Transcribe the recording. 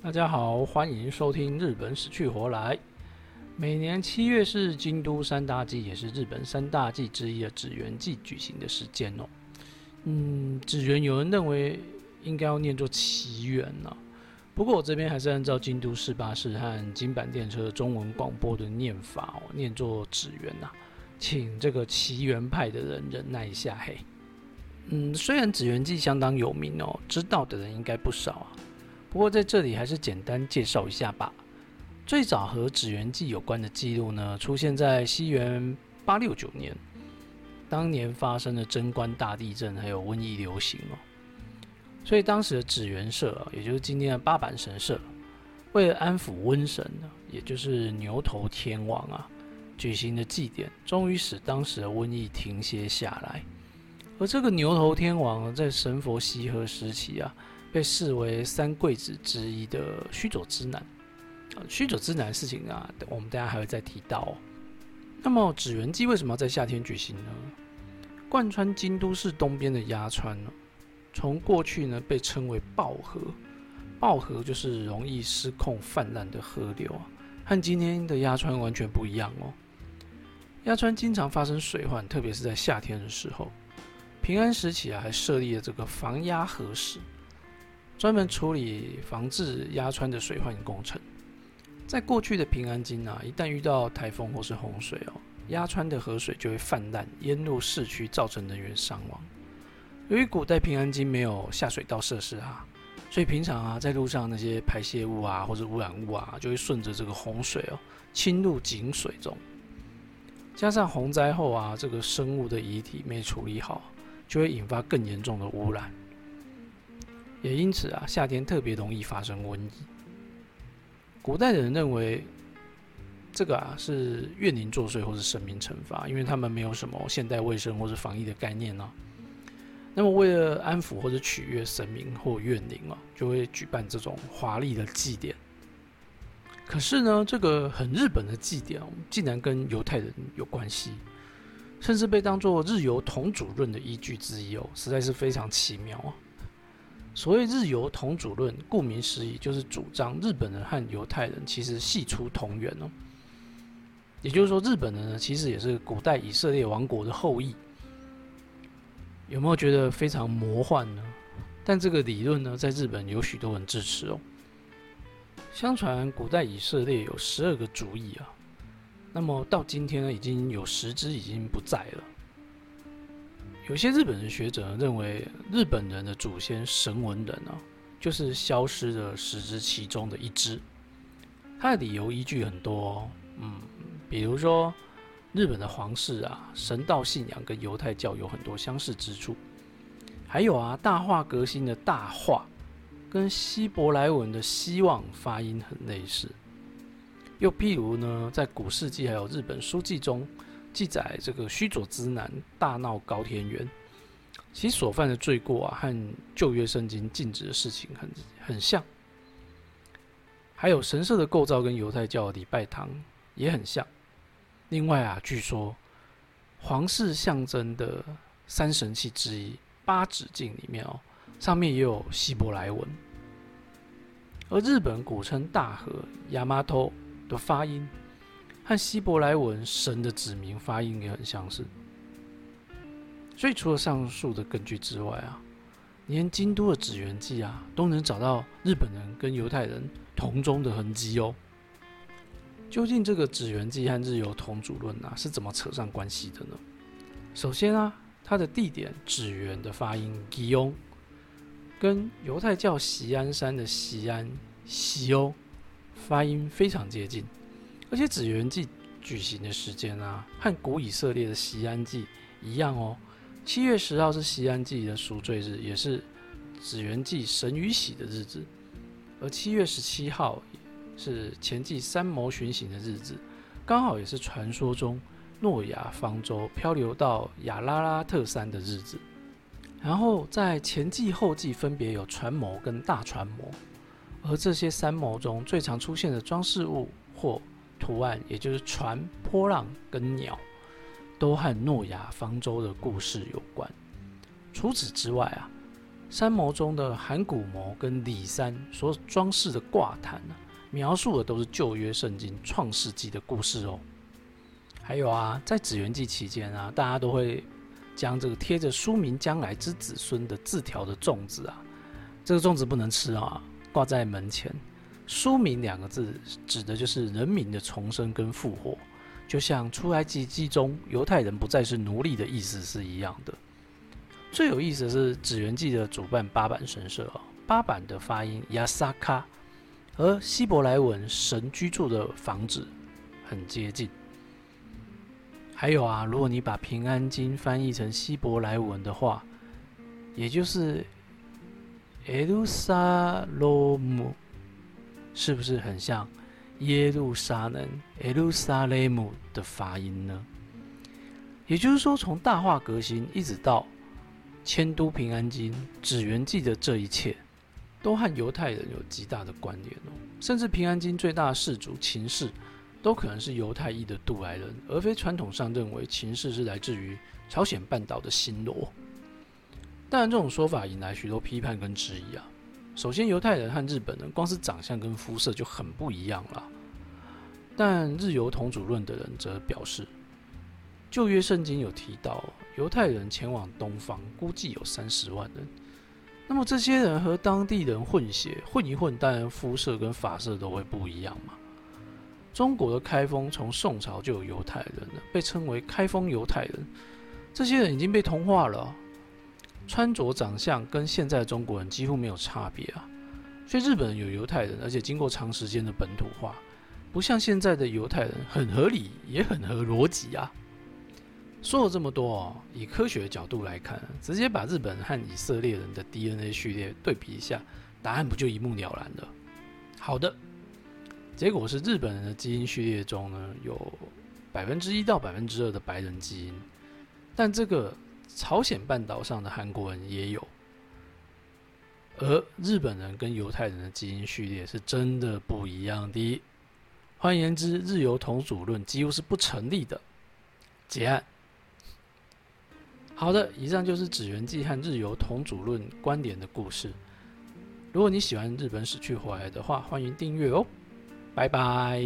大家好，欢迎收听《日本死去活来》。每年七月是京都三大祭，也是日本三大祭之一的纸鸢祭举行的时间哦。嗯，纸鸢有人认为应该要念作奇缘呢，不过我这边还是按照京都市巴士和金板电车中文广播的念法哦，念作纸鸢呐，请这个奇缘派的人忍耐一下嘿。嗯，虽然纸鸢祭相当有名哦，知道的人应该不少啊。不过在这里还是简单介绍一下吧。最早和纸元记有关的记录呢，出现在西元八六九年，当年发生的贞观大地震还有瘟疫流行哦。所以当时的纸元社，也就是今天的八坂神社，为了安抚瘟神呢，也就是牛头天王啊，举行的祭典，终于使当时的瘟疫停歇下来。而这个牛头天王在神佛西河时期啊。被视为三贵子之一的须佐之男，啊，须佐之男的事情啊，我们大家还会再提到。那么纸鸢祭为什么要在夏天举行呢？贯穿京都市东边的鸭川呢，从过去呢被称为暴河，暴河就是容易失控泛滥的河流啊，和今天的鸭川完全不一样哦。鸭川经常发生水患，特别是在夏天的时候。平安时期啊，还设立了这个防鸭河使。专门处理防治压川的水患工程。在过去的平安京啊，一旦遇到台风或是洪水哦，压川的河水就会泛滥淹入市区，造成人员伤亡。由于古代平安京没有下水道设施啊，所以平常啊，在路上那些排泄物啊或者污染物啊，就会顺着这个洪水哦侵入井水中。加上洪灾后啊，这个生物的遗体没处理好，就会引发更严重的污染。也因此啊，夏天特别容易发生瘟疫。古代的人认为，这个啊是怨灵作祟或是神明惩罚，因为他们没有什么现代卫生或是防疫的概念呢。那么为了安抚或者取悦神明或怨灵啊，就会举办这种华丽的祭典。可是呢，这个很日本的祭典竟然跟犹太人有关系，甚至被当作日犹同主论的依据之一哦，实在是非常奇妙啊。所谓日犹同主论，顾名思义，就是主张日本人和犹太人其实系出同源哦。也就是说，日本人呢，其实也是古代以色列王国的后裔。有没有觉得非常魔幻呢？但这个理论呢，在日本有许多人支持哦。相传古代以色列有十二个族裔啊，那么到今天呢，已经有十支已经不在了。有些日本人学者认为，日本人的祖先神文人啊，就是消失的十支其中的一支。他的理由依据很多，嗯，比如说日本的皇室啊，神道信仰跟犹太教有很多相似之处。还有啊，大化革新的大化跟希伯来文的希望发音很类似。又譬如呢，在古世纪还有日本书记中。记载这个须佐之男大闹高天原，其所犯的罪过啊，和旧约圣经禁止的事情很很像。还有神社的构造跟犹太教礼拜堂也很像。另外啊，据说皇室象征的三神器之一八指镜里面哦，上面也有希伯来文。而日本古称大和亚麻头的发音。和希伯来文“神”的指名发音也很相似，所以除了上述的根据之外啊，连京都的纸鸢记啊都能找到日本人跟犹太人同宗的痕迹哦。究竟这个纸鸢记和日犹同主论啊是怎么扯上关系的呢？首先啊，它的地点纸鸢的发音“吉翁”跟犹太教锡安山的锡安西欧发音非常接近。而且紫元祭举行的时间啊，和古以色列的西安祭一样哦。七月十号是西安祭的赎罪日，也是紫元祭神与喜的日子。而七月十七号是前祭三谋巡行的日子，刚好也是传说中诺亚方舟漂流到亚拉拉特山的日子。然后在前祭后祭分别有船锚跟大船锚，而这些三锚中最常出现的装饰物或图案，也就是船、波浪跟鸟，都和诺亚方舟的故事有关。除此之外啊，山谋中的函谷谋跟里山所装饰的挂毯呢，描述的都是旧约圣经创世纪的故事哦。还有啊，在纸鸢记期间啊，大家都会将这个贴着书名将来之子孙的字条的粽子啊，这个粽子不能吃啊，挂在门前。书名两个字指的就是人民的重生跟复活，就像出埃及记中犹太人不再是奴隶的意思是一样的。最有意思的是纸鸢记的主办八坂神社啊，八坂的发音亚萨卡，和希伯来文神居住的房子很接近。还有啊，如果你把平安经翻译成希伯来文的话，也就是耶路撒冷姆，是不是很像耶路撒冷耶路撒雷姆的发音呢？也就是说，从大化革新一直到迁都平安京、指原记的这一切，都和犹太人有极大的关联哦。甚至平安京最大的氏族秦氏。都可能是犹太裔的渡来人，而非传统上认为秦氏是来自于朝鲜半岛的新罗。当然，这种说法引来许多批判跟质疑啊。首先，犹太人和日本人光是长相跟肤色就很不一样了。但日犹同主论的人则表示，旧约圣经有提到犹太人前往东方，估计有三十万人。那么这些人和当地人混血，混一混，当然肤色跟发色都会不一样嘛。中国的开封从宋朝就有犹太人了，被称为开封犹太人。这些人已经被同化了，穿着长相跟现在中国人几乎没有差别啊。所以日本人有犹太人，而且经过长时间的本土化，不像现在的犹太人很合理，也很合逻辑啊。说了这么多哦，以科学的角度来看，直接把日本和以色列人的 DNA 序列对比一下，答案不就一目了然了？好的。结果是日本人的基因序列中呢，有百分之一到百分之二的白人基因，但这个朝鲜半岛上的韩国人也有，而日本人跟犹太人的基因序列是真的不一样的。换言之，日犹同祖论几乎是不成立的。结案。好的，以上就是指原记和日犹同祖论观点的故事。如果你喜欢日本史趣回来的话，欢迎订阅哦。拜拜。